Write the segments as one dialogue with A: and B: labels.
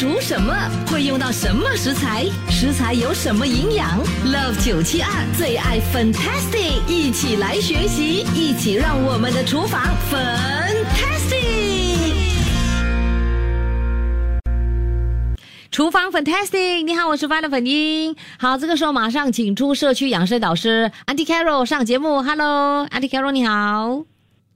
A: 煮什么？会用到什么食材？食材有什么营养？Love 九七二最爱 Fantastic，一起来学习，一起让我们的厨房 Fantastic。厨房 Fantastic，你好，我是 v a l e 粉英。好，这个时候马上请出社区养生导师 Auntie Carol 上节目。Hello，Auntie Carol，你好。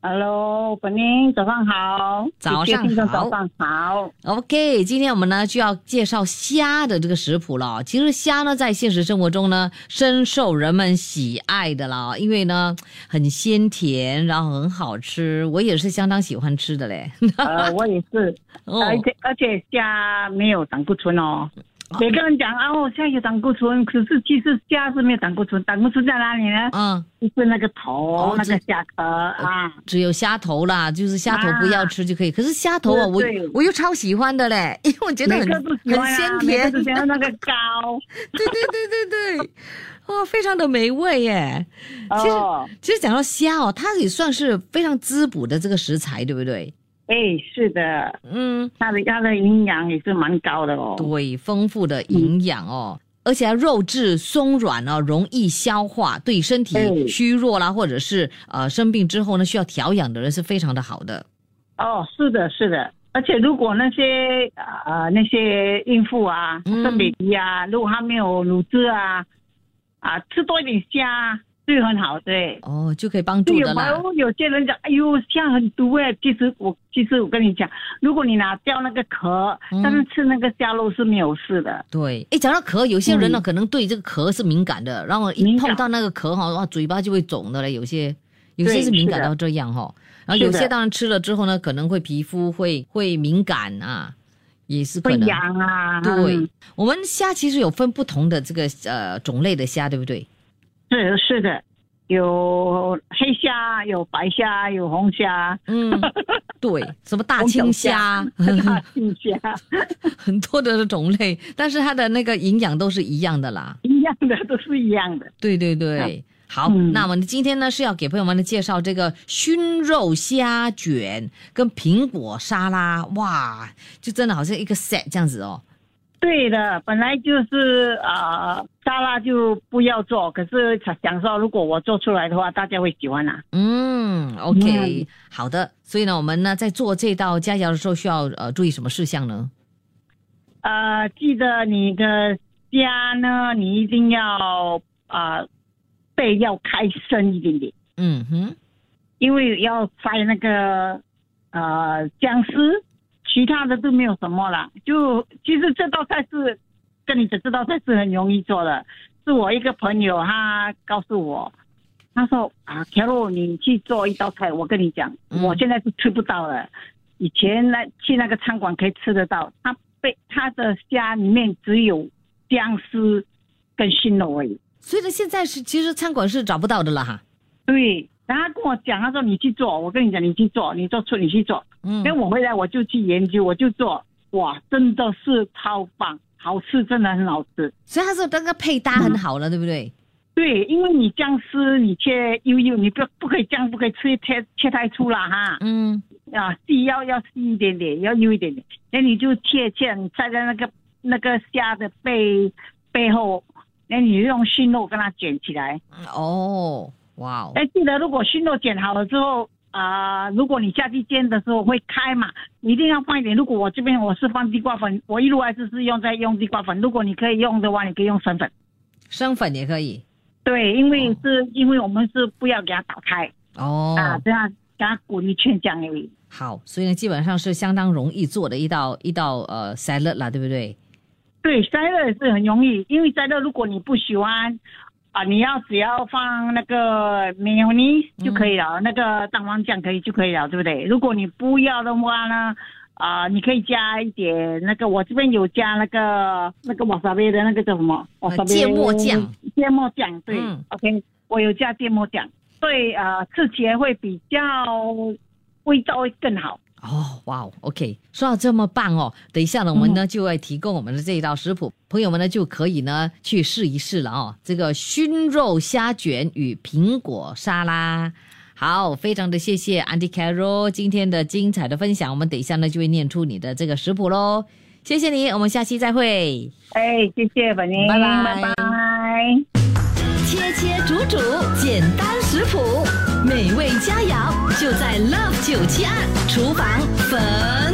B: Hello，本宁，早上好，
A: 早上好
B: 早上好。
A: OK，今天我们呢就要介绍虾的这个食谱了。其实虾呢，在现实生活中呢，深受人们喜爱的啦，因为呢很鲜甜，然后很好吃，我也是相当喜欢吃的嘞。
B: 呃，我也是，
A: 哦
B: 而且而且虾没有胆固醇哦。每个人讲啊，哦，虾有胆固醇，可是其实虾是没有胆固醇，胆固醇在哪里呢？
A: 嗯，
B: 就是那个头，
A: 哦
B: 那个虾壳啊。
A: 只有虾头啦，就是虾头不要吃就可以。可是虾头啊，我我又超喜欢的嘞，因为我觉得很很鲜
B: 每
A: 甜，
B: 个都喜欢那个膏。
A: 对对对对对，哇，非常的美味耶。其实
B: 哦，
A: 其实讲到虾哦，它也算是非常滋补的这个食材，对不对？
B: 哎，是的，
A: 嗯，
B: 它的它的营养也是蛮高的哦。
A: 对，丰富的营养哦。而且它肉质松软哦，容易消化，对身体
B: 嗯
A: 虚弱啦，或者是呃生病之后呢需要调养的人是非常的好的。
B: 哦，是的，是的，而且如果那些呃那些孕妇啊、
A: 嗯
B: 生 baby 啊，如果她没有乳汁啊，啊吃多一点虾对很好，对。
A: 哦，就可以帮助的啦。
B: 有有些人讲，哎呦，虾很毒哎。其实我其实我跟你讲，如果你拿掉那个壳，但是吃那个虾肉是没有事的。
A: 对，哎，讲到壳，有些人呢、可能对这个壳是敏感的，然后一碰到那个壳哈，哇，嘴巴就会肿的嘞。有些有些是敏感到这样哈，然后有些当然吃了之后呢，可能会皮肤会会敏感啊，也是可
B: 会
A: 能。
B: 痒啊。
A: 对，我们虾其实有分不同的这个呃种类的虾，对不对？
B: 是是的，有黑虾，有白虾，有红虾。
A: 嗯，对，什么大青虾，
B: 大青虾
A: 很多的种类，但是它的那个营养都是一样的啦。
B: 一样的，都是一样的。
A: 对对对，好，
B: 嗯
A: 那我们今天呢是要给朋友们介绍这个熏肉虾卷跟苹果沙拉，哇，就真的好像一个 set 这样子哦。
B: 对的，本来就是啊、呃沙拉就不要做，可是想说如果我做出来的话，大家会喜欢啊。
A: 嗯，OK，、好的。所以呢，我们呢在做这道佳肴的时候，需要呃注意什么事项呢？
B: 呃，记得你的家呢，你一定要啊、呃背要开深一点点，
A: 嗯哼，
B: 因为要塞那个呃姜丝，其他的都没有什么了。就其实这道菜是跟你讲，这道菜是很容易做的，是我一个朋友他告诉我，他说啊，Carol 你去做一道菜，我跟你讲，
A: 嗯
B: 我现在是吃不到了，以前那去那个餐馆可以吃得到，他被他的家里面只有姜丝跟熏肉而已。
A: 所以呢，现在是其实餐馆是找不到的了哈。
B: 对，然后他跟我讲，他说你去做，我跟你讲，你去做，你做出你去做。
A: 嗯
B: 因为我回来我就去研究，我就做，哇，真的是超棒，好吃，真的很好吃。
A: 所以他是那个配搭很好了，对不对？
B: 对，因为你姜丝你切幼幼，你不不可以姜不可以切切切太粗了哈，
A: 嗯，
B: 啊细要要细一点点，要幼一点点，那你就切切，你塞在那个那个虾的背背后，那你用熏肉跟它卷起来。
A: 哦，哇哦，
B: 哎，记得如果熏肉剪好了之后，啊、如果你下去煎的时候会开嘛，一定要放一点。如果我这边我是放地瓜粉，我一路还是是用在用地瓜粉。如果你可以用的话，你可以用生粉。
A: 生粉也可以。
B: 对，因为是、因为我们是不要给它打开、
A: 哦，
B: 啊，这样给它滚一圈这样而已。
A: 好，所以呢，基本上是相当容易做的一道一道呃 salad 啦，对不对？
B: 对，塞勒也是很容易，因为塞勒如果你不喜欢啊，你要只要放那个 mayonnaise 就可以了，那个蛋黄酱可以就可以了，对不对？如果你不要的话呢，啊，你可以加一点那个，我这边有加那个那个瓦萨贝的那个叫什么？瓦萨贝
A: 芥末酱。
B: 芥末酱，对、
A: 嗯
B: o k 我有加芥末酱，对啊、呃吃起来会比较味道会更好。
A: 哦，哇哦，OK，说到这么棒哦，等一下呢，我们呢、就会提供我们的这一道食谱，朋友们呢就可以呢去试一试了哦。这个熏肉虾卷与苹果沙拉，好，非常的谢谢 Auntie Carol 今天的精彩的分享，我们等一下呢就会念出你的这个食谱喽。
C: 谢谢你，我们下期再会。
B: 哎，谢谢本宁，
C: 拜拜
B: 拜拜。
A: 切切煮煮，简单食谱，美味佳肴就在 Love 九七二厨房粉。